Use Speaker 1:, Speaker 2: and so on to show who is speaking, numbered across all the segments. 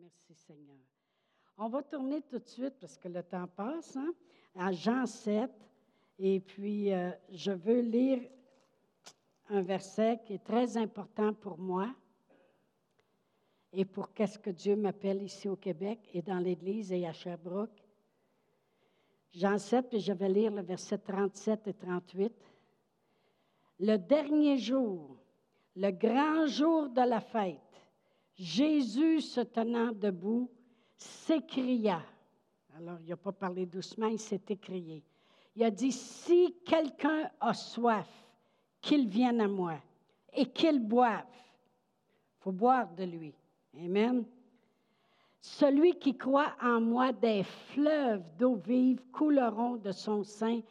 Speaker 1: Merci Seigneur. On va tourner tout de suite parce que le temps passe, hein, à Jean 7. Et puis, euh, je veux lire un verset qui est très important pour moi et pour qu'est-ce que Dieu m'appelle ici au Québec et dans l'Église et à Sherbrooke. Jean 7, puis je vais lire le verset 37 et 38. Le dernier jour, le grand jour de la fête, Jésus se tenant debout, s'écria. Alors, il n'a pas parlé doucement, il s'est écrié. Il a dit, si quelqu'un a soif, qu'il vienne à moi et qu'il boive. Il faut boire de lui. Amen. Celui qui croit en moi, des fleuves d'eau vive couleront de son sein,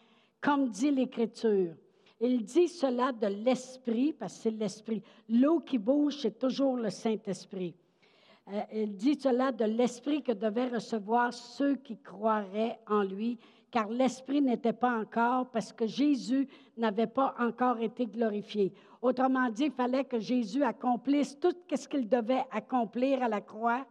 Speaker 1: comme dit l'Écriture. Il dit cela de l'Esprit, parce que c'est l'Esprit. L'eau qui bouge, c'est toujours le Saint-Esprit. Euh, il dit cela de l'Esprit que devaient recevoir ceux qui croiraient en lui, car l'Esprit n'était pas encore, parce que Jésus n'avait pas encore été glorifié. Autrement dit, il fallait que Jésus accomplisse tout ce qu'il devait accomplir à la croix.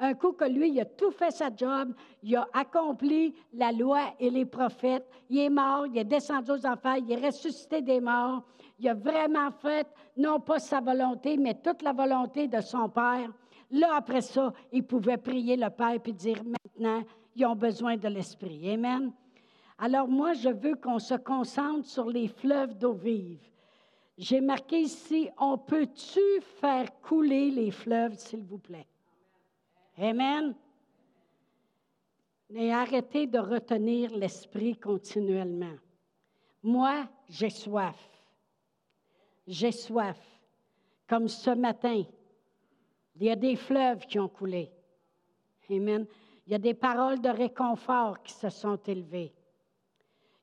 Speaker 1: Un coup que lui, il a tout fait sa job, il a accompli la loi et les prophètes, il est mort, il est descendu aux enfers, il est ressuscité des morts, il a vraiment fait non pas sa volonté, mais toute la volonté de son Père. Là, après ça, il pouvait prier le Père et dire maintenant, ils ont besoin de l'Esprit. Amen. Alors moi, je veux qu'on se concentre sur les fleuves d'eau vive. J'ai marqué ici, on peut-tu faire couler les fleuves, s'il vous plaît? Amen. Et arrêtez de retenir l'esprit continuellement. Moi, j'ai soif. J'ai soif. Comme ce matin, il y a des fleuves qui ont coulé. Amen. Il y a des paroles de réconfort qui se sont élevées.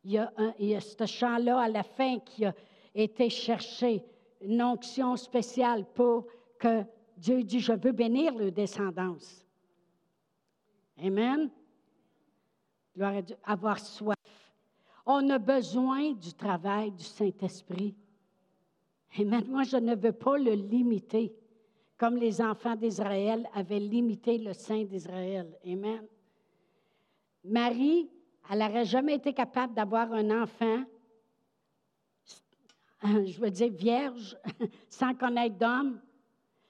Speaker 1: Il y a, ce chant-là à la fin qui a été cherché, une onction spéciale pour que Dieu dit, je veux bénir le descendance. Amen. Gloire à Dieu. Avoir soif. On a besoin du travail du Saint-Esprit. Amen. Moi, je ne veux pas le limiter, comme les enfants d'Israël avaient limité le Saint d'Israël. Amen. Marie, elle n'aurait jamais été capable d'avoir un enfant, je veux dire vierge, sans connaître d'homme,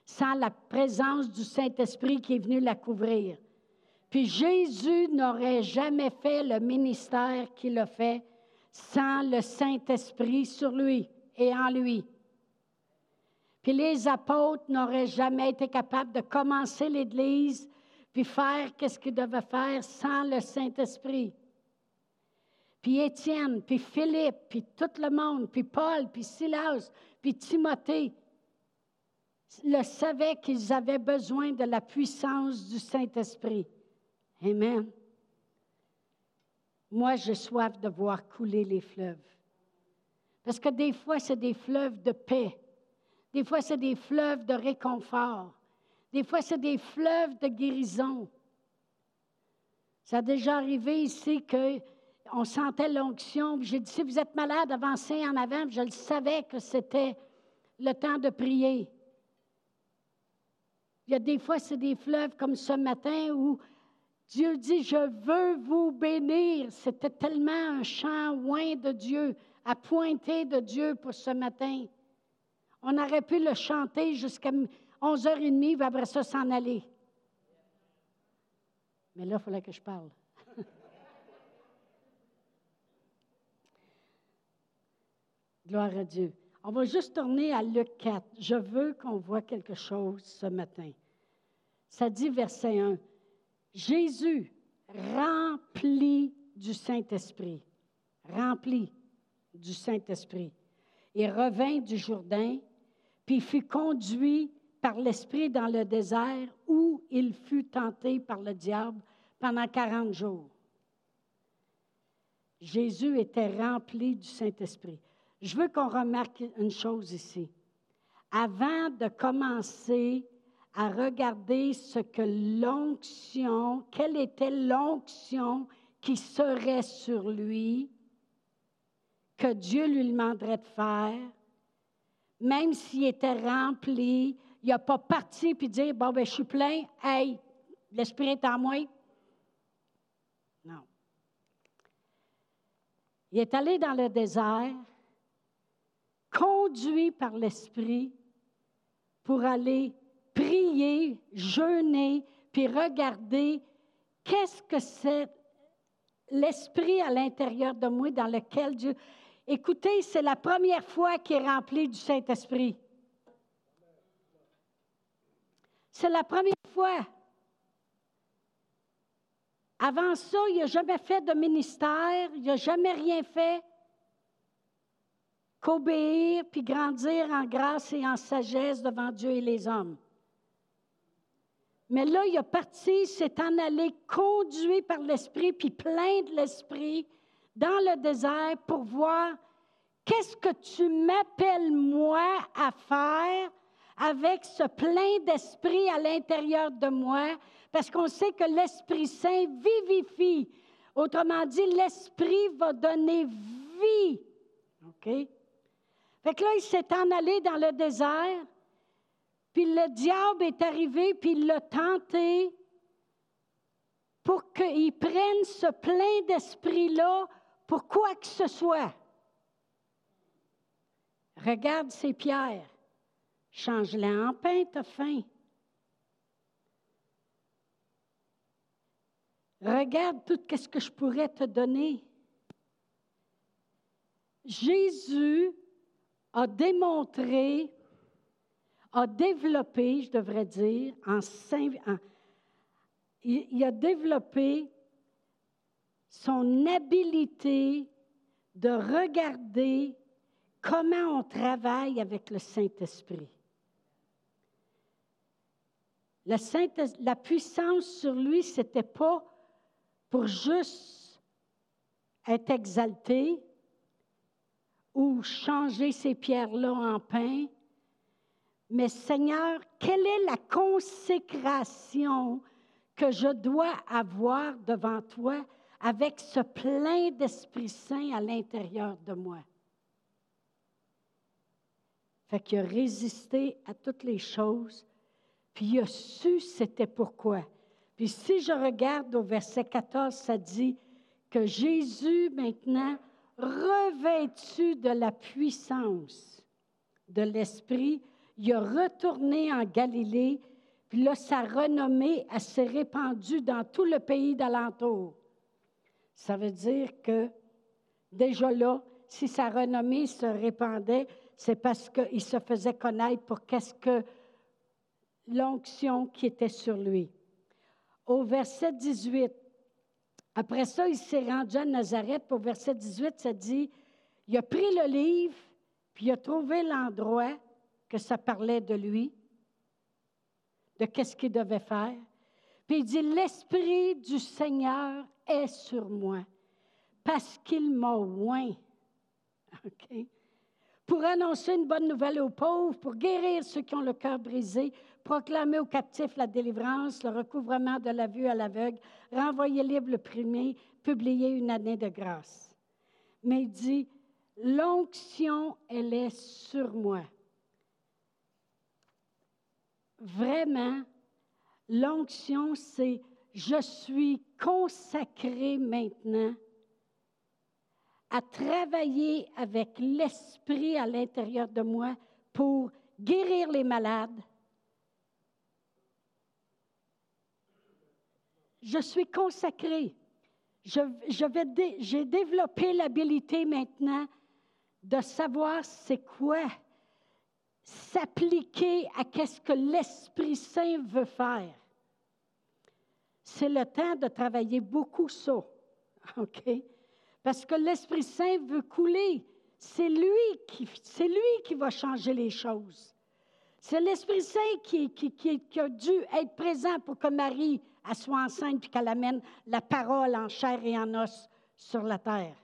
Speaker 1: sans la présence du Saint-Esprit qui est venu la couvrir. Puis Jésus n'aurait jamais fait le ministère qu'il a fait sans le Saint-Esprit sur lui et en lui. Puis les apôtres n'auraient jamais été capables de commencer l'Église puis faire qu'est-ce qu'ils devaient faire sans le Saint-Esprit. Puis Étienne, puis Philippe, puis tout le monde, puis Paul, puis Silas, puis Timothée, le savaient qu'ils avaient besoin de la puissance du Saint-Esprit. Amen. Moi, j'ai soif de voir couler les fleuves. Parce que des fois, c'est des fleuves de paix. Des fois, c'est des fleuves de réconfort. Des fois, c'est des fleuves de guérison. Ça a déjà arrivé ici qu'on sentait l'onction. J'ai dit, si vous êtes malade, avancez en avant. Je le savais que c'était le temps de prier. Il y a des fois, c'est des fleuves comme ce matin où Dieu dit, je veux vous bénir. C'était tellement un chant loin de Dieu, à pointer de Dieu pour ce matin. On aurait pu le chanter jusqu'à 11h30, puis après ça, s'en aller. Mais là, il fallait que je parle. Gloire à Dieu. On va juste tourner à Luc 4. Je veux qu'on voit quelque chose ce matin. Ça dit verset 1. Jésus, rempli du Saint-Esprit, rempli du Saint-Esprit, et revint du Jourdain, puis fut conduit par l'Esprit dans le désert où il fut tenté par le diable pendant 40 jours. Jésus était rempli du Saint-Esprit. Je veux qu'on remarque une chose ici. Avant de commencer à regarder ce que l'onction, quelle était l'onction qui serait sur lui, que Dieu lui demanderait de faire, même s'il était rempli, Il n'a pas parti puis dit Bon, ben, je suis plein, hey, l'Esprit est en moi. Non. Il est allé dans le désert, conduit par l'Esprit pour aller jeûner, puis regarder qu'est-ce que c'est l'Esprit à l'intérieur de moi dans lequel Dieu... Écoutez, c'est la première fois qu'il est rempli du Saint-Esprit. C'est la première fois. Avant ça, il n'a jamais fait de ministère, il n'a jamais rien fait qu'obéir puis grandir en grâce et en sagesse devant Dieu et les hommes. Mais là, il a parti, s'est en allé conduit par l'Esprit, puis plein de l'Esprit dans le désert pour voir qu'est-ce que tu m'appelles moi à faire avec ce plein d'esprit à l'intérieur de moi, parce qu'on sait que l'Esprit Saint vivifie. Autrement dit, l'Esprit va donner vie. OK? Fait que là, il s'est en allé dans le désert, puis le diable est arrivé, puis il l'a tenté pour qu'il prenne ce plein d'esprit-là pour quoi que ce soit. Regarde ces pierres. Change-les en pain, t'as faim. Regarde tout ce que je pourrais te donner. Jésus a démontré, a développé, je devrais dire, il a développé son habilité de regarder comment on travaille avec le Saint-Esprit. La, la puissance sur lui, ce n'était pas pour juste être exalté ou changer ces pierres-là en pain, mais Seigneur, quelle est la consécration que je dois avoir devant toi avec ce plein d'Esprit Saint à l'intérieur de moi? Fait qu'il a résisté à toutes les choses, puis il a su c'était pourquoi. Puis si je regarde au verset 14, ça dit que Jésus, maintenant, revêtu de la puissance de l'Esprit, il a retourné en Galilée, puis là, sa renommée s'est répandue dans tout le pays d'alentour. Ça veut dire que déjà là, si sa renommée se répandait, c'est parce qu'il se faisait connaître pour qu'est-ce que l'onction qui était sur lui. Au verset 18, après ça, il s'est rendu à Nazareth. Au verset 18, ça dit, il a pris le livre, puis il a trouvé l'endroit que ça parlait de lui, de qu'est-ce qu'il devait faire. Puis il dit, l'Esprit du Seigneur est sur moi, parce qu'il m'a oint. Pour annoncer une bonne nouvelle aux pauvres, pour guérir ceux qui ont le cœur brisé, proclamer aux captifs la délivrance, le recouvrement de la vue à l'aveugle, renvoyer libre le premier, publier une année de grâce. Mais il dit, l'onction, elle est sur moi. Vraiment, l'onction, c'est je suis consacré maintenant à travailler avec l'esprit à l'intérieur de moi pour guérir les malades. Je suis consacrée. J'ai développé l'habilité maintenant de savoir c'est quoi s'appliquer à ce que l'Esprit Saint veut faire. C'est le temps de travailler beaucoup ça. OK? Parce que l'Esprit Saint veut couler. C'est lui qui, va changer les choses. C'est l'Esprit Saint qui, qui, a dû être présent pour que Marie soit enceinte et qu'elle amène la parole en chair et en os sur la terre.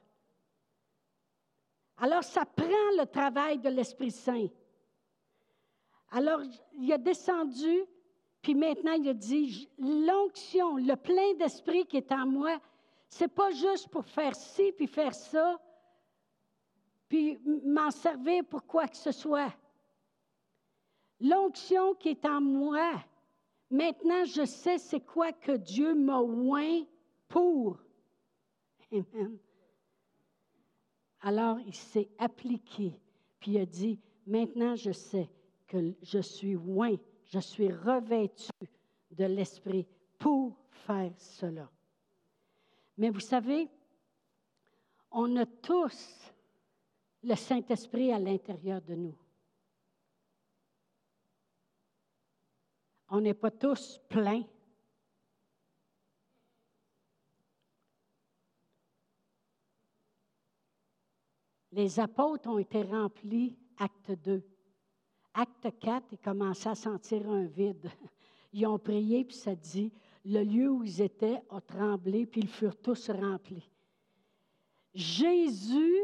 Speaker 1: Alors, ça prend le travail de l'Esprit Saint. Alors, il a descendu, puis maintenant, il a dit, l'onction, le plein d'esprit qui est en moi, c'est pas juste pour faire ci puis faire ça, puis m'en servir pour quoi que ce soit. L'onction qui est en moi, maintenant je sais c'est quoi que Dieu m'a oint pour. Amen. Alors il s'est appliqué, puis il a dit, maintenant je sais je suis oint, je suis revêtu de l'Esprit pour faire cela. Mais vous savez, on a tous le Saint-Esprit à l'intérieur de nous. On n'est pas tous pleins. Les apôtres ont été remplis, acte 2. Acte 4, ils commençaient à sentir un vide. Ils ont prié, puis ça dit, le lieu où ils étaient a tremblé, puis ils furent tous remplis. Jésus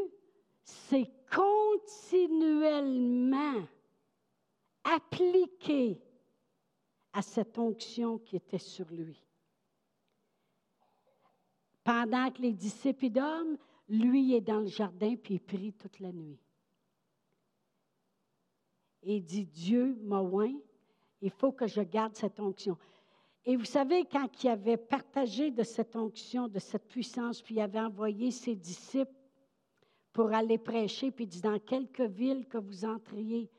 Speaker 1: s'est continuellement appliqué à cette onction qui était sur lui. Pendant que les disciples dorment, lui est dans le jardin puis il prie toute la nuit. Et dit, Dieu m'a il faut que je garde cette onction. Et vous savez, quand il avait partagé de cette onction, de cette puissance, puis il avait envoyé ses disciples pour aller prêcher, puis il dit, dans quelques villes que vous entriez,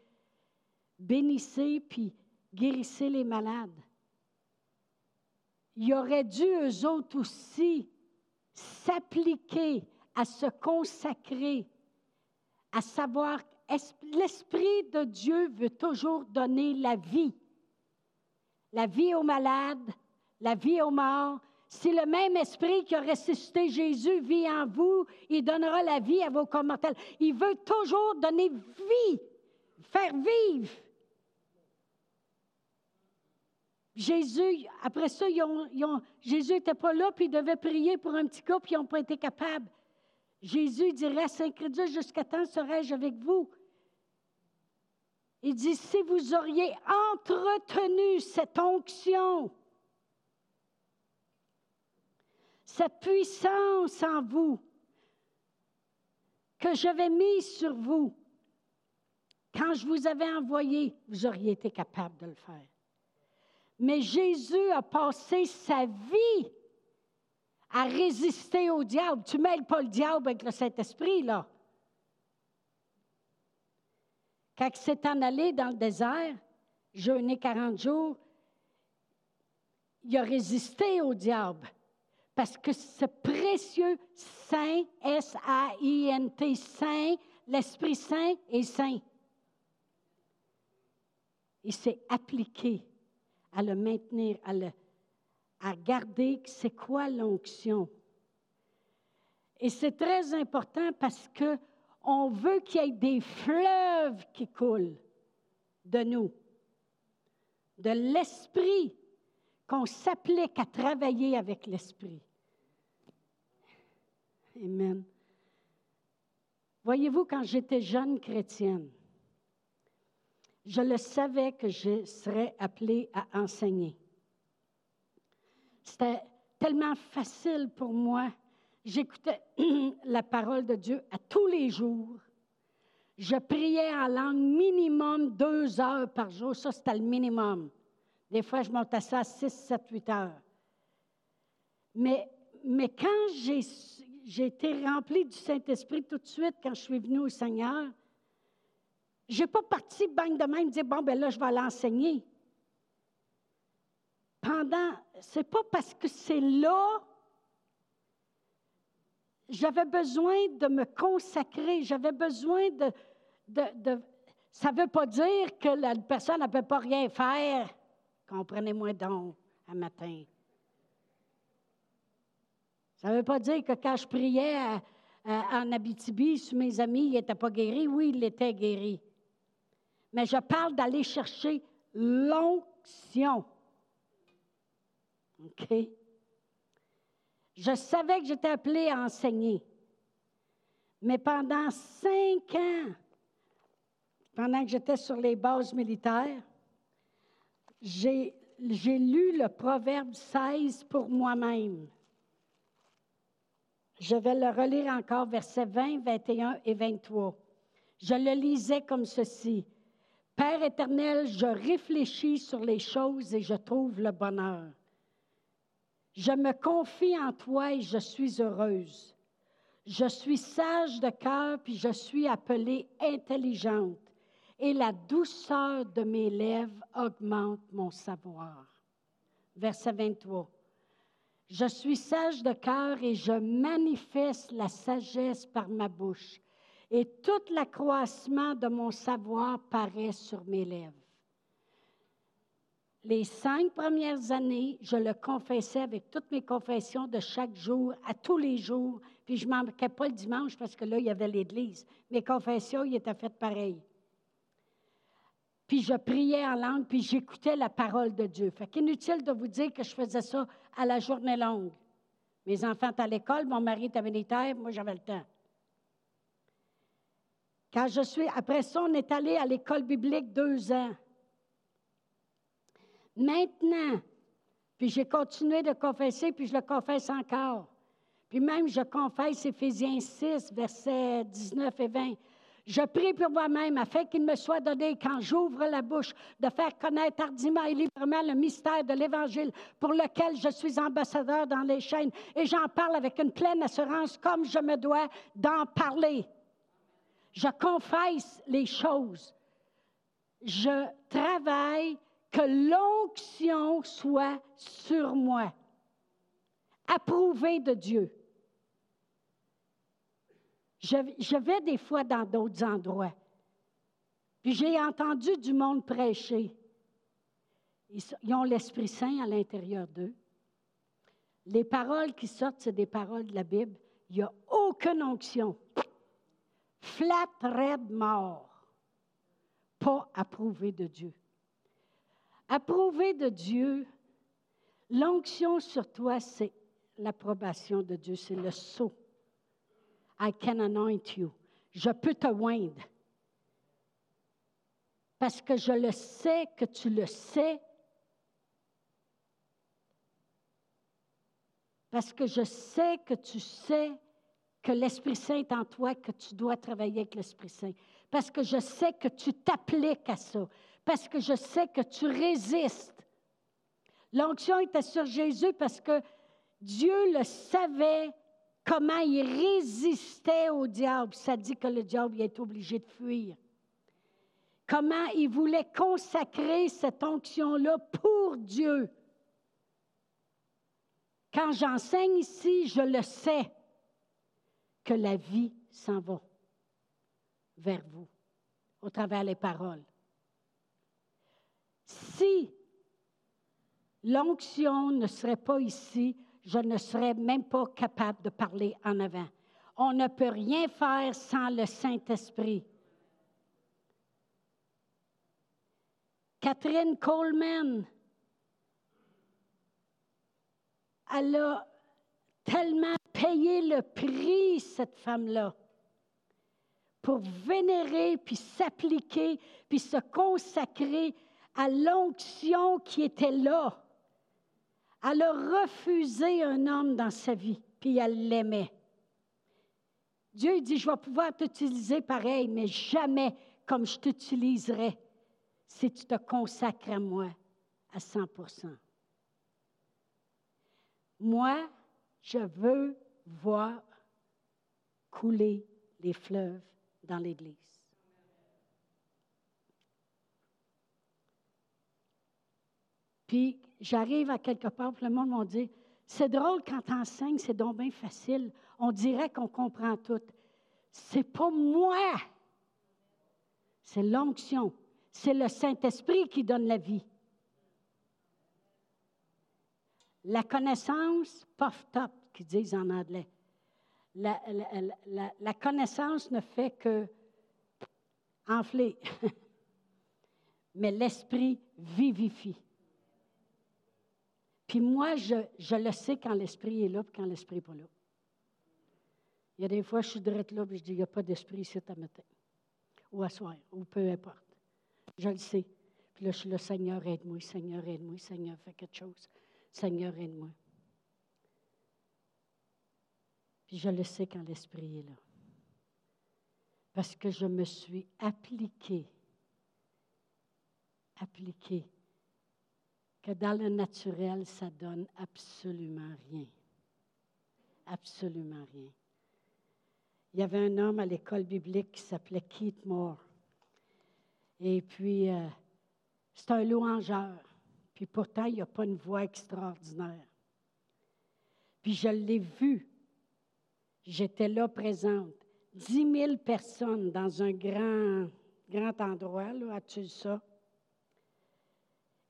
Speaker 1: bénissez, puis guérissez les malades. Il aurait dû, eux autres aussi, s'appliquer à se consacrer, à savoir, l'Esprit de Dieu veut toujours donner la vie la vie aux malades, la vie aux morts. Si le même esprit qui a ressuscité Jésus vit en vous, il donnera la vie à vos commentaires. Il veut toujours donner vie, faire vivre. Jésus, après ça, Jésus n'était pas là, puis il devait prier pour un petit gars, puis ils n'ont pas été capables. Jésus dirait, Saint Crédit, jusqu'à temps serai-je avec vous? Il dit, si vous auriez entretenu cette onction, cette puissance en vous que j'avais mise sur vous, quand je vous avais envoyé, vous auriez été capable de le faire. Mais Jésus a passé sa vie à résister au diable. Tu mêles pas le diable avec le Saint-Esprit, là. Quand il s'est en allé dans le désert, jeûné 40 jours, il a résisté au diable. Parce que ce précieux Saint, S-A-I-N-T, Saint, l'Esprit Saint est saint. Il s'est appliqué à le maintenir, à, le, à garder c'est quoi l'onction. Et c'est très important parce que on veut qu'il y ait des fleuves qui coulent de nous, de l'esprit, qu'on s'applique à travailler avec l'esprit. Amen. Voyez-vous, quand j'étais jeune chrétienne, je le savais que je serais appelée à enseigner. C'était tellement facile pour moi J'écoutais la parole de Dieu à tous les jours. Je priais en langue minimum deux heures par jour. Ça, c'était le minimum. Des fois, je montais ça à six, sept, huit heures. Mais, mais quand j'ai, j'ai été remplie du Saint-Esprit tout de suite, quand je suis venue au Seigneur, je n'ai pas parti bang de même dire, bon, ben là, je vais l'enseigner. Pendant, c'est pas parce que c'est là j'avais besoin de me consacrer, j'avais besoin de... ça ne veut pas dire que la personne ne peut pas rien faire. Comprenez-moi donc, un matin. Ça ne veut pas dire que quand je priais en Abitibi sur mes amis, il n'était pas guéri. Oui, il était guéri. Mais je parle d'aller chercher l'onction. OK? Je savais que j'étais appelée à enseigner. Mais pendant cinq ans, pendant que j'étais sur les bases militaires, j'ai lu le Proverbe 16 pour moi-même. Je vais le relire encore, versets 20, 21 et 23. Je le lisais comme ceci. Père éternel, je réfléchis sur les choses et je trouve le bonheur. Je me confie en toi et je suis heureuse. Je suis sage de cœur, puis je suis appelée intelligente. Et la douceur de mes lèvres augmente mon savoir. Verset 23. Je suis sage de cœur et je manifeste la sagesse par ma bouche. Et tout l'accroissement de mon savoir paraît sur mes lèvres. Les cinq premières années, je le confessais avec toutes mes confessions de chaque jour, à tous les jours, puis je ne manquais pas le dimanche parce que là, il y avait l'Église. Mes confessions, ils étaient faites pareil. Puis je priais en langue, puis j'écoutais la parole de Dieu. Fait qu'inutile de vous dire que je faisais ça à la journée longue. Mes enfants étaient à l'école, mon mari était militaire, moi j'avais le temps. Quand je suis, après ça, on est allé à l'école biblique deux ans. Maintenant, puis j'ai continué de confesser, puis je le confesse encore. Puis même, je confesse Éphésiens 6, versets 19 et 20. Je prie pour moi-même afin qu'il me soit donné, quand j'ouvre la bouche, de faire connaître hardiment et librement le mystère de l'Évangile pour lequel je suis ambassadeur dans les chaînes. Et j'en parle avec une pleine assurance comme je me dois d'en parler. Je confesse les choses. Je travaille que l'onction soit sur moi, approuvée de Dieu. Je, vais des fois dans d'autres endroits, puis j'ai entendu du monde prêcher. Ils, ont l'Esprit Saint à l'intérieur d'eux. Les paroles qui sortent, c'est des paroles de la Bible. Il n'y a aucune onction. Flat, raide, mort. Pas approuvée de Dieu. Approuvé de Dieu, l'onction sur toi, c'est l'approbation de Dieu, c'est le sceau. I can anoint you. Je peux te oindre. Parce que je le sais que tu le sais. Parce que je sais que tu sais que l'Esprit Saint est en toi, que tu dois travailler avec l'Esprit Saint. Parce que je sais que tu t'appliques à ça parce que je sais que tu résistes. L'onction était sur Jésus parce que Dieu le savait comment il résistait au diable. Ça dit que le diable est obligé de fuir. Comment il voulait consacrer cette onction-là pour Dieu. Quand j'enseigne ici, je le sais que la vie s'en va vers vous au travers des paroles. Si l'onction ne serait pas ici, je ne serais même pas capable de parler en avant. On ne peut rien faire sans le Saint-Esprit. Catherine Coleman, elle a tellement payé le prix, cette femme-là, pour vénérer, puis s'appliquer, puis se consacrer à l'onction qui était là. Elle a refusé un homme dans sa vie, puis elle l'aimait. Dieu dit, je vais pouvoir t'utiliser pareil, mais jamais comme je t'utiliserai si tu te consacres à moi à 100% Moi, je veux voir couler les fleuves dans l'Église. Puis j'arrive à quelque part, puis le monde m'a dit C'est drôle quand tu enseignes, c'est donc bien facile. On dirait qu'on comprend tout. C'est pas moi. C'est l'onction. C'est le Saint-Esprit qui donne la vie. La connaissance, puff top, qu'ils disent en anglais. La, la, connaissance ne fait que enfler, mais l'esprit vivifie. Puis moi, je, le sais quand l'esprit est là, puis quand l'esprit n'est pas là. Il y a des fois, je suis direct là, puis je dis, il n'y a pas d'esprit ici à matin, ou à soir, ou peu importe. Je le sais. Puis là, je suis là, Seigneur, aide-moi, Seigneur, aide-moi, Seigneur, fais quelque chose. Seigneur, aide-moi. Puis je le sais quand l'esprit est là. Parce que je me suis appliquée appliqué que dans le naturel, ça donne absolument rien. Absolument rien. Il y avait un homme à l'école biblique qui s'appelait Keith Moore. Et puis, euh, c'est un louangeur. Puis pourtant, il n'a pas une voix extraordinaire. Puis je l'ai vu. J'étais là présente. Dix mille personnes dans un grand, grand endroit, là, à Tulsa.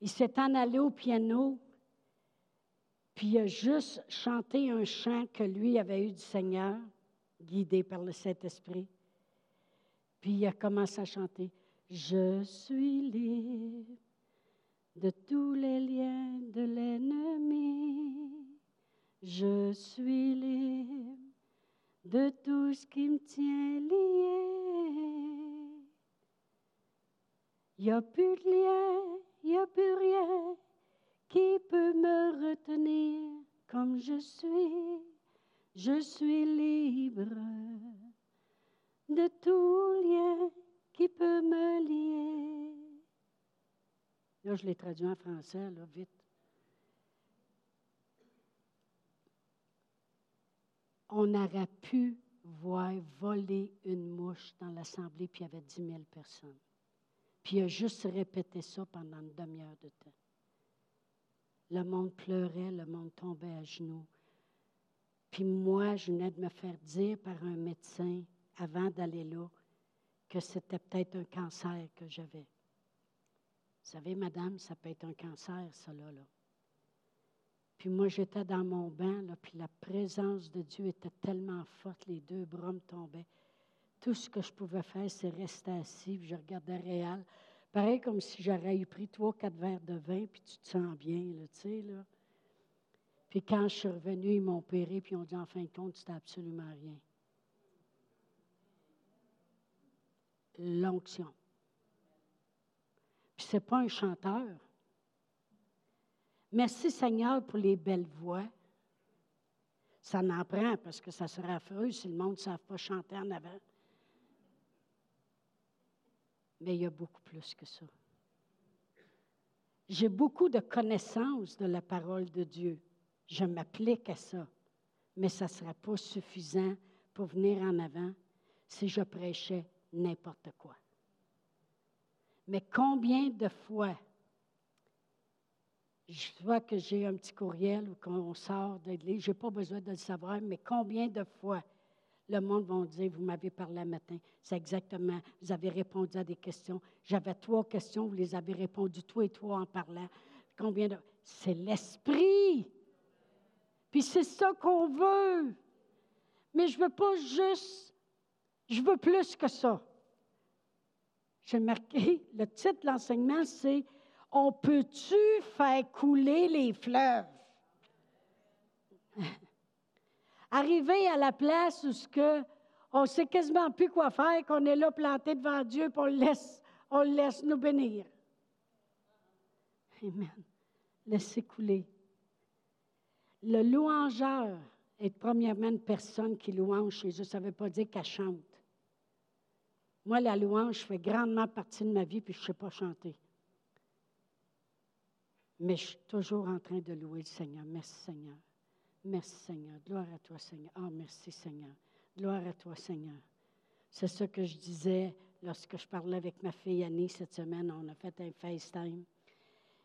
Speaker 1: Il s'est en allé au piano, puis il a juste chanté un chant que lui avait eu du Seigneur, guidé par le Saint-Esprit. Puis il a commencé à chanter Je suis libre de tous les liens de l'ennemi. Je suis libre de tout ce qui me tient lié. Il n'y a plus de lien, il n'y a plus rien qui peut me retenir comme je suis. Je suis libre de tout lien qui peut me lier. Là, je l'ai traduit en français, là, vite. On aurait pu voir voler une mouche dans l'assemblée, puis il y avait dix mille personnes. Puis il a juste répété ça pendant une demi-heure de temps. Le monde pleurait, le monde tombait à genoux. Puis moi, je venais de me faire dire par un médecin, avant d'aller là, que c'était peut-être un cancer que j'avais. Vous savez, madame, ça peut être un cancer, ça là. Puis moi, j'étais dans mon bain, là, puis la présence de Dieu était tellement forte, les deux bras me tombaient. Tout ce que je pouvais faire, c'est rester assis, puis je regardais réel. Pareil comme si j'aurais eu pris trois, quatre verres de vin, puis tu te sens bien, là, tu sais, là. Puis quand je suis revenue, ils m'ont opéré, puis ils ont dit, en fin de compte, c'était absolument rien. L'onction. Puis c'est pas un chanteur. Merci Seigneur pour les belles voix. Ça n'en prend parce que ça serait affreux si le monde ne savait pas chanter en avant. Mais il y a beaucoup plus que ça. J'ai beaucoup de connaissances de la parole de Dieu. Je m'applique à ça. Mais ça ne serait pas suffisant pour venir en avant si je prêchais n'importe quoi. Mais combien de fois je vois que j'ai un petit courriel ou qu'on sort de l'église, je n'ai pas besoin de le savoir, mais combien de fois le monde va dire, vous m'avez parlé un matin, c'est exactement, vous avez répondu à des questions. J'avais trois questions, vous les avez répondues, toi et toi en parlant. Combien de... C'est l'esprit. Puis c'est ça qu'on veut. Mais je veux pas juste, je veux plus que ça. J'ai marqué, le titre de l'enseignement, c'est On peut-tu faire couler les fleuves? Arriver à la place où ce que on sait quasiment plus quoi faire, qu'on est là planté devant Dieu, et on le laisse, on le laisse nous bénir. Amen. Laissez couler. Le louangeur est premièrement une personne qui louange chez. Ça ne veut pas dire qu'elle chante. Moi, la louange fait grandement partie de ma vie, puis je ne sais pas chanter. Mais je suis toujours en train de louer le Seigneur. Merci Seigneur. Merci Seigneur. Gloire à toi Seigneur. Oh, merci Seigneur. Gloire à toi Seigneur. C'est ce que je disais lorsque je parlais avec ma fille Annie cette semaine. On a fait un FaceTime.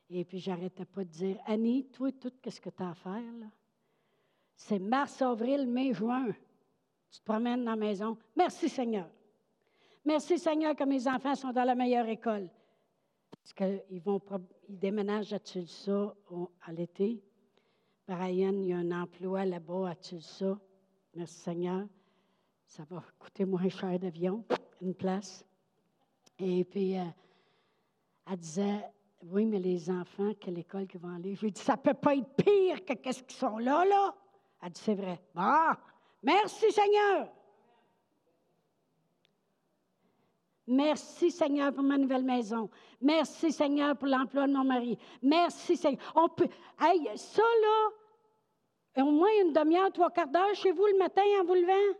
Speaker 1: Et puis, j'arrêtais pas de dire, Annie, toi, tout, qu'est-ce que tu as à faire, là? C'est mars, avril, mai, juin. Tu te promènes dans la maison. Merci Seigneur. Merci Seigneur que mes enfants sont dans la meilleure école. Parce qu'ils vont, ils déménagent à Tulsa à l'été. Brian, il y a un emploi là-bas à Tulsa. Merci Seigneur. Ça va coûter moins cher d'avion, une place. Et puis, euh, elle disait, oui, mais les enfants, quelle école qu'ils vont aller? Je lui ai dit, ça ne peut pas être pire que qu'est-ce qu'ils sont là, là. Elle dit, c'est vrai. Ah, merci Seigneur. Merci Seigneur pour ma nouvelle maison. Merci Seigneur pour l'emploi de mon mari. Merci Seigneur. On peut. Hey, ça là, au moins une demi-heure, trois quarts d'heure chez vous le matin en vous levant.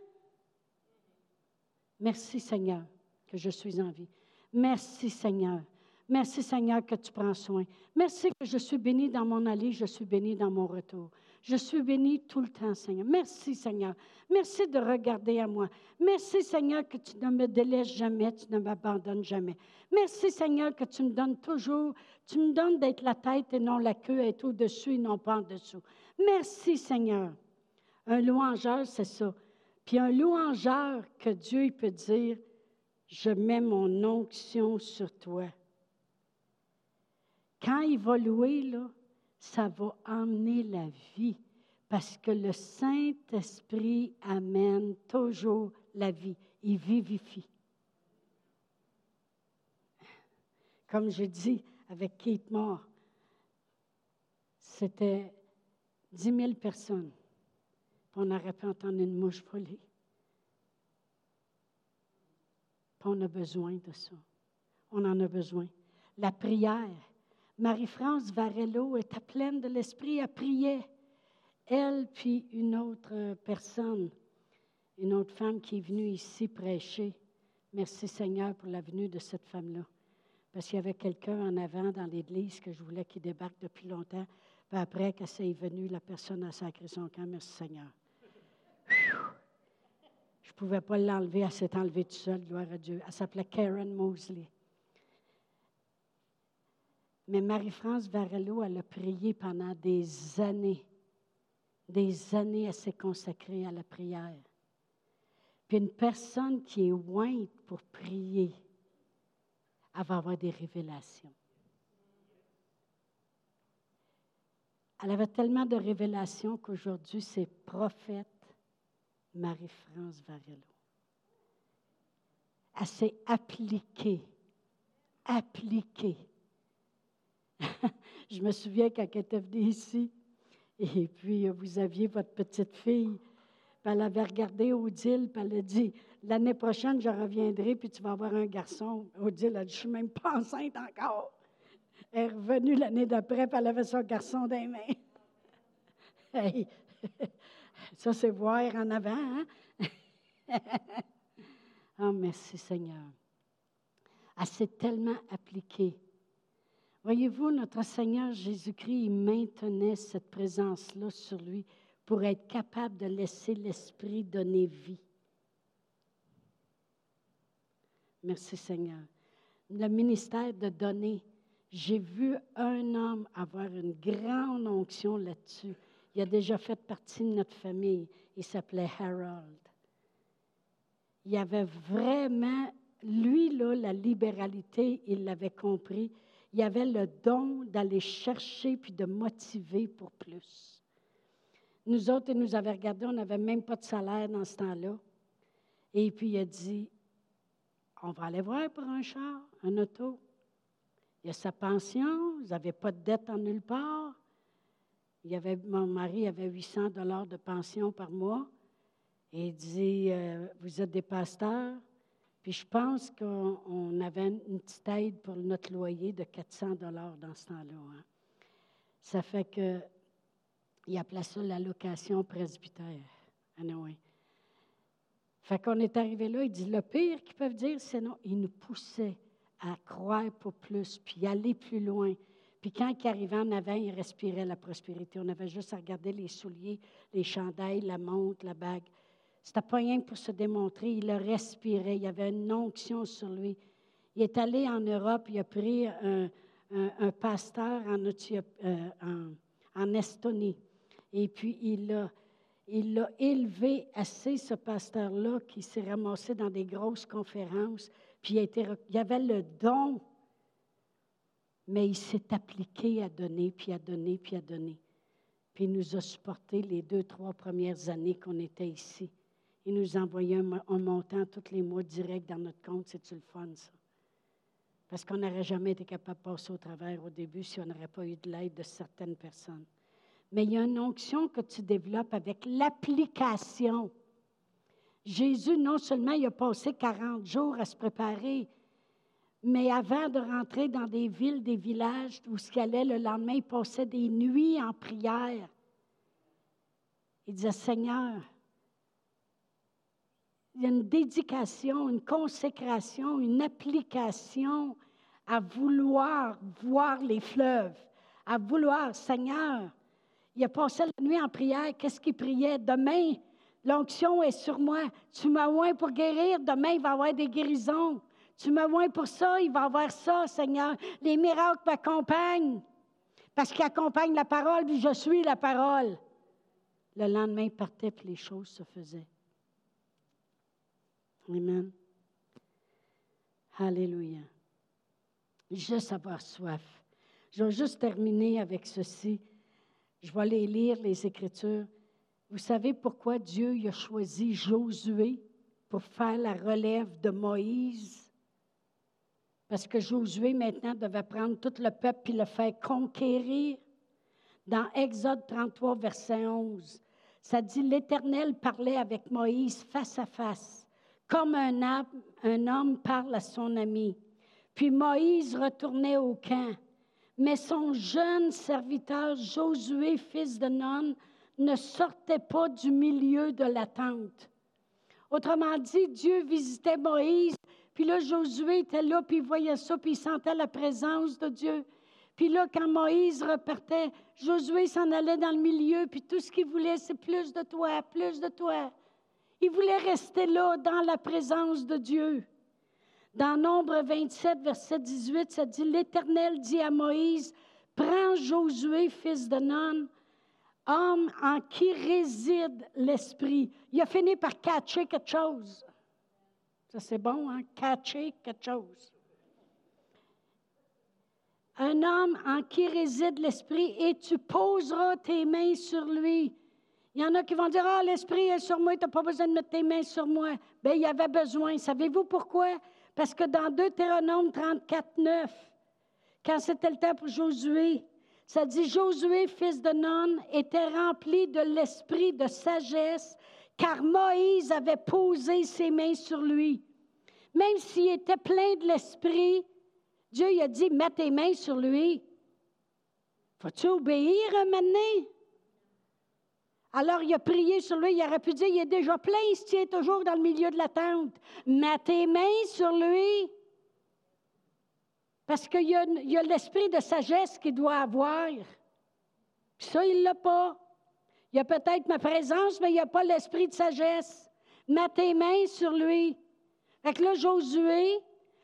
Speaker 1: Merci Seigneur que je suis en vie. Merci Seigneur. Merci Seigneur que tu prends soin. Merci que je suis béni dans mon aller, je suis béni dans mon retour. Je suis béni tout le temps, Seigneur. Merci Seigneur. Merci de regarder à moi. Merci Seigneur que tu ne me délaisses jamais, tu ne m'abandonnes jamais. Merci Seigneur que tu me donnes toujours, tu me donnes d'être la tête et non la queue, être au-dessus et non pas en dessous. Merci Seigneur. Un louangeur, c'est ça. Puis un louangeur que Dieu peut dire, je mets mon onction sur toi. Quand il va louer, là, ça va emmener la vie, parce que le Saint-Esprit amène toujours la vie. Il vivifie. Comme je dis avec Kate Moore, c'était dix mille personnes. On aurait pu entendre une mouche voler. on a besoin de ça. On en a besoin. La prière. Marie-France Varello était pleine de l'Esprit, elle priait. Elle, puis une autre personne, une autre femme qui est venue ici prêcher. Merci Seigneur pour la venue de cette femme-là. Parce qu'il y avait quelqu'un en avant dans l'église que je voulais qu'il débarque depuis longtemps. Puis après, quand c'est venu, la personne a sacré son camp. Merci Seigneur. Je ne pouvais pas l'enlever, elle s'est enlevée toute seule, gloire à Dieu. Elle s'appelait Karen Mosley. Mais Marie-France Varello, elle a prié pendant des années. Des années, elle s'est consacrée à la prière. Puis une personne qui est ointe pour prier, elle va avoir des révélations. Elle avait tellement de révélations qu'aujourd'hui, c'est prophète Marie-France Varello. Elle s'est appliquée, appliquée. Je me souviens quand elle était venue ici, et puis vous aviez votre petite fille, elle avait regardé Odile, puis elle a dit L'année prochaine, je reviendrai, puis tu vas avoir un garçon. Odile a dit Je ne suis même pas enceinte encore. Elle est revenue l'année d'après, puis elle avait son garçon dans les mains. Ça, c'est voir en avant. Oh, merci Seigneur. Elle s'est tellement appliquée. Voyez-vous, notre Seigneur Jésus-Christ, maintenait cette présence-là sur lui pour être capable de laisser l'Esprit donner vie. Merci Seigneur. Le ministère de donner, j'ai vu un homme avoir une grande onction là-dessus. Il a déjà fait partie de notre famille. Il s'appelait Harold. Il avait vraiment, lui, là, la libéralité, il l'avait compris. Il avait le don d'aller chercher puis de motiver pour plus. Nous autres, il nous avait regardé, on n'avait même pas de salaire dans ce temps-là. Et puis il a dit, on va aller voir pour un char, un auto. Il y a sa pension, vous n'avez pas de dette en nulle part avait, mon mari avait 800 dollars de pension par mois. Et il dit, euh, vous êtes des pasteurs. Puis je pense qu'on avait une petite aide pour notre loyer de 400 dollars dans ce temps-là. Hein. Ça fait que il appelait ça l'allocation presbytère. Anyway. Fait qu'on est arrivé là, il dit, le pire qu'ils peuvent dire, c'est non. Il nous poussait à croire pour plus, puis aller plus loin. Puis quand il arrivait en avant, il respirait la prospérité. On avait juste à regarder les souliers, les chandails, la montre, la bague. C'était pas rien pour se démontrer. Il le respirait. Il y avait une onction sur lui. Il est allé en Europe. Il a pris un, pasteur euh, en, Estonie. Et puis, il l'a il élevé assez, ce pasteur-là, qui s'est ramassé dans des grosses conférences. Puis il, a été, il avait le don mais il s'est appliqué à donner, puis à donner, puis à donner. Puis il nous a supporté les deux, trois premières années qu'on était ici. Il nous envoyait un, montant tous les mois direct dans notre compte. C'est-tu le fun, ça? Parce qu'on n'aurait jamais été capable de passer au travers au début si on n'aurait pas eu de l'aide de certaines personnes. Mais il y a une onction que tu développes avec l'application. Jésus, non seulement il a passé 40 jours à se préparer, mais avant de rentrer dans des villes, des villages où ce qu'il allait le lendemain, il passait des nuits en prière. Il disait, Seigneur, il y a une dédication, une consécration, une application à vouloir voir les fleuves, à vouloir, Seigneur, il a passé la nuit en prière. Qu'est-ce qu'il priait? Demain, l'onction est sur moi. Tu m'as oint pour guérir. Demain, il va y avoir des guérisons. Tu m'as oint pour ça. Il va y avoir ça, Seigneur. Les miracles m'accompagnent. Parce qu'ils accompagnent la parole, puis je suis la parole. Le lendemain, il partait, puis les choses se faisaient. Amen. Alléluia. Juste avoir soif. Je vais juste terminer avec ceci. Je vais aller lire les Écritures. Vous savez pourquoi Dieu a choisi Josué pour faire la relève de Moïse? Parce que Josué maintenant devait prendre tout le peuple et le faire conquérir. Dans Exode 33, verset 11, ça dit, l'Éternel parlait avec Moïse face à face, comme un, homme parle à son ami. Puis Moïse retournait au camp. Mais son jeune serviteur Josué, fils de Nun, ne sortait pas du milieu de la tente. Autrement dit, Dieu visitait Moïse, puis là, Josué était là, puis il voyait ça, puis il sentait la présence de Dieu. Puis là, quand Moïse repartait, Josué s'en allait dans le milieu, puis tout ce qu'il voulait, c'est plus de toi, plus de toi. Il voulait rester là, dans la présence de Dieu. Dans Nombre 27, verset 18, ça dit, L'Éternel dit à Moïse, prends Josué, fils de Nun, homme en qui réside l'Esprit. Il a fini par catcher quelque chose. Ça, c'est bon, hein? Catcher quelque chose. Un homme en qui réside l'Esprit, et tu poseras tes mains sur lui. Il y en a qui vont dire, ah, l'Esprit est sur moi, tu n'as pas besoin de mettre tes mains sur moi. Bien, il y avait besoin. Savez-vous pourquoi? Parce que dans Deutéronome 34, 9, quand c'était le temps pour Josué, ça dit Josué, fils de Nun, était rempli de l'esprit de sagesse, car Moïse avait posé ses mains sur lui. Même s'il était plein de l'esprit, Dieu lui a dit Mets tes mains sur lui. Faut-tu obéir un alors il a prié sur lui, il aurait pu dire, il est déjà plein, il se tient toujours dans le milieu de la tente. Mets tes mains sur lui. Parce qu'il y a, l'esprit de sagesse qu'il doit avoir. Puis ça, il ne l'a pas. Il y a peut-être ma présence, mais il n'y a pas l'esprit de sagesse. Mets tes mains sur lui. Fait que là, Josué,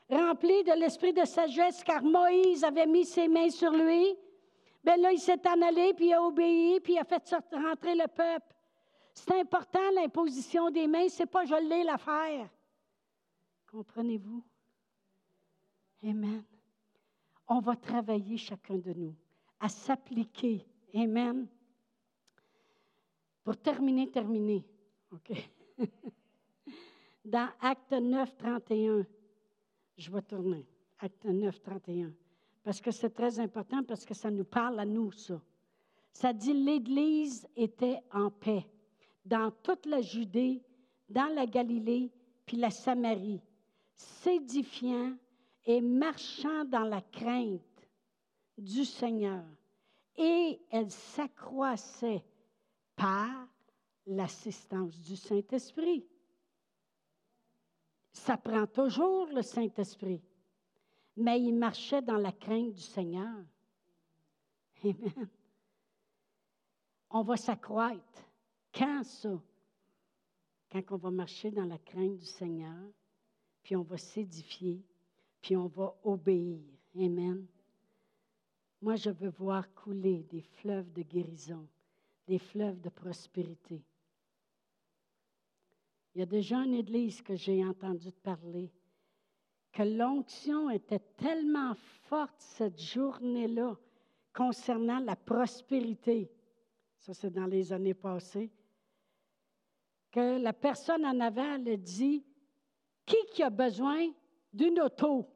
Speaker 1: rempli de l'esprit de sagesse, car Moïse avait mis ses mains sur lui, Bien là, il s'est en allé, puis il a obéi, puis il a fait rentrer le peuple. C'est important, l'imposition des mains, c'est pas je l'ai l'affaire. Comprenez-vous? Amen. On va travailler chacun de nous à s'appliquer. Amen. Pour terminer, terminer. OK? Dans Acte 9, 31, je vais tourner. Acte 9, 31 parce que c'est très important, parce que ça nous parle à nous, ça. Ça dit l'Église était en paix dans toute la Judée, dans la Galilée, puis la Samarie, s'édifiant et marchant dans la crainte du Seigneur. Et elle s'accroissait par l'assistance du Saint-Esprit. Ça prend toujours le Saint-Esprit mais il marchait dans la crainte du Seigneur. Amen. On va s'accroître. Quand ça? Quand on va marcher dans la crainte du Seigneur, puis on va s'édifier, puis on va obéir. Amen. Moi, je veux voir couler des fleuves de guérison, des fleuves de prospérité. Il y a déjà une église que j'ai entendu parler que l'onction était tellement forte cette journée-là concernant la prospérité, ça c'est dans les années passées, que la personne en avant a dit, qui qui a besoin d'une auto?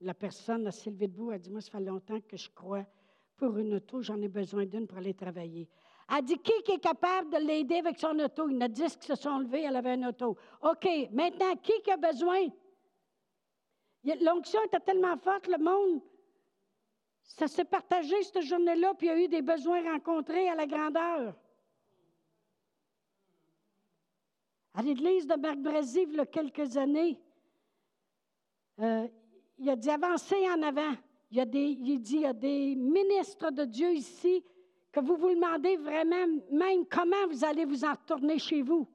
Speaker 1: La personne s'est levée debout, a dit, moi, ça fait longtemps que je crois pour une auto, j'en ai besoin d'une pour aller travailler. Elle a dit, qui, est capable de l'aider avec son auto? Il y en a se sont levés, elle avait une auto. OK, maintenant, qui a besoin L'onction était tellement forte, le monde, ça s'est partagé cette journée-là, puis il y a eu des besoins rencontrés à la grandeur. À l'église de Marc-Brésil, il y a quelques années, euh, il a dit avancez en avant. Il, y a des, il dit il y a des ministres de Dieu ici que vous vous demandez vraiment même comment vous allez vous en retourner chez vous.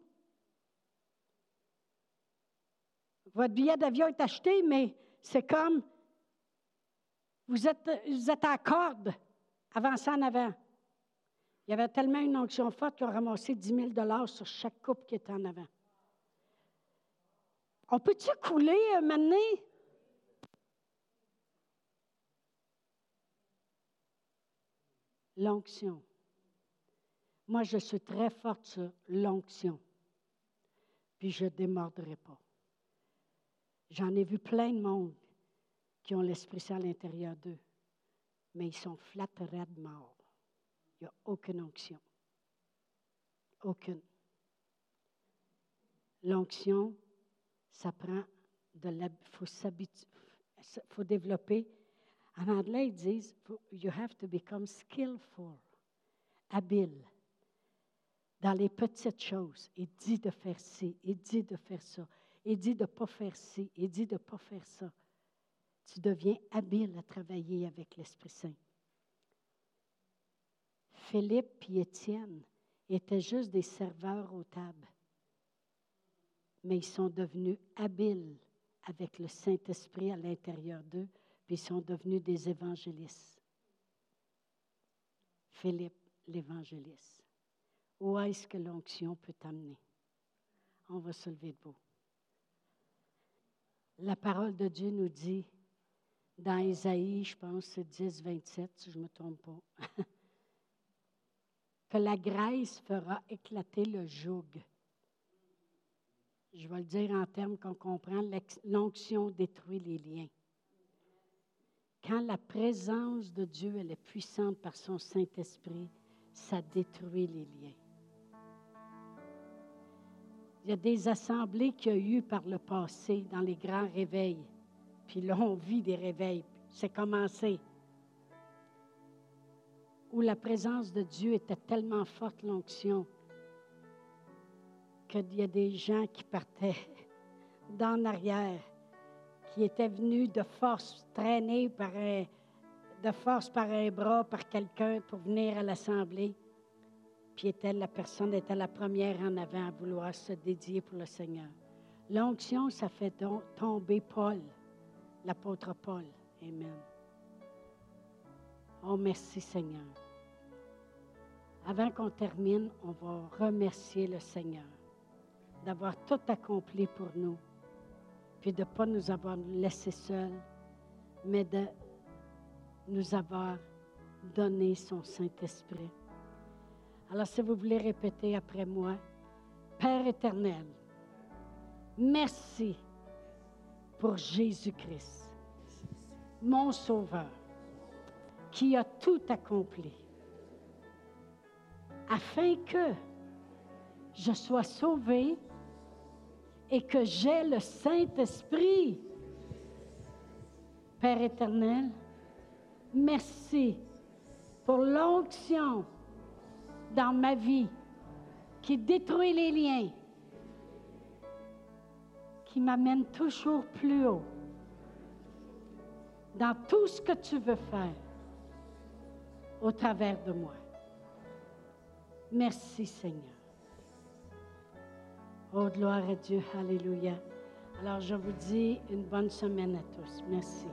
Speaker 1: Votre billet d'avion est acheté, mais c'est comme vous êtes, vous êtes à corde, avancez en avant. Il y avait tellement une onction forte qu'ils ont ramassé 10 000 sur chaque couple qui était en avant. On peut-tu couler euh, maintenant? L'onction. Moi, je suis très forte sur l'onction. Puis je ne démordrai pas. J'en ai vu plein de monde qui ont l'Esprit Saint à l'intérieur d'eux, mais ils sont flatterés de mort. Il n'y a aucune onction. Aucune. L'onction, ça prend de la. Il faut, développer. En anglais, ils disent You have to become skillful, habile. Dans les petites choses, il dit de faire ci, il dit de faire ça, il dit de ne pas faire ci, il dit de ne pas faire ça. Tu deviens habile à travailler avec l'Esprit Saint. Philippe et Étienne étaient juste des serveurs aux tables, mais ils sont devenus habiles avec le Saint-Esprit à l'intérieur d'eux, puis ils sont devenus des évangélistes. Philippe, l'évangéliste. Où est-ce que l'onction peut t'amener? On va se lever debout. La parole de Dieu nous dit, dans Isaïe, je pense, c'est 10, 27, si je ne me trompe pas. que la graisse fera éclater le joug. Je vais le dire en termes qu'on comprend, l'onction détruit les liens. Quand la présence de Dieu elle est puissante par son Saint-Esprit, ça détruit les liens. Il y a des assemblées qu'il y a eu par le passé dans les grands réveils. Puis là, on vit des réveils. C'est commencé où la présence de Dieu était tellement forte, l'onction, qu'il y a des gens qui partaient dans l'arrière, qui étaient venus de force, traînés par de force par un bras, par quelqu'un pour venir à l'assemblée. Puis était, la personne était la première en avant à vouloir se dédier pour le Seigneur. L'onction, ça fait tomber Paul, l'apôtre Paul. Amen. Oh, merci Seigneur. Avant qu'on termine, on va remercier le Seigneur d'avoir tout accompli pour nous, puis de ne pas nous avoir laissés seuls, mais de nous avoir donné son Saint-Esprit. Alors si vous voulez répéter après moi, Père éternel, merci pour Jésus-Christ, mon Sauveur, qui a tout accompli afin que je sois sauvé et que j'ai le Saint-Esprit. Père éternel, merci pour l'onction dans ma vie qui détruit les liens, qui m'amène toujours plus haut dans tout ce que tu veux faire au travers de moi. Merci Seigneur. Oh, gloire à Dieu. Alléluia. Alors, je vous dis une bonne semaine à tous. Merci.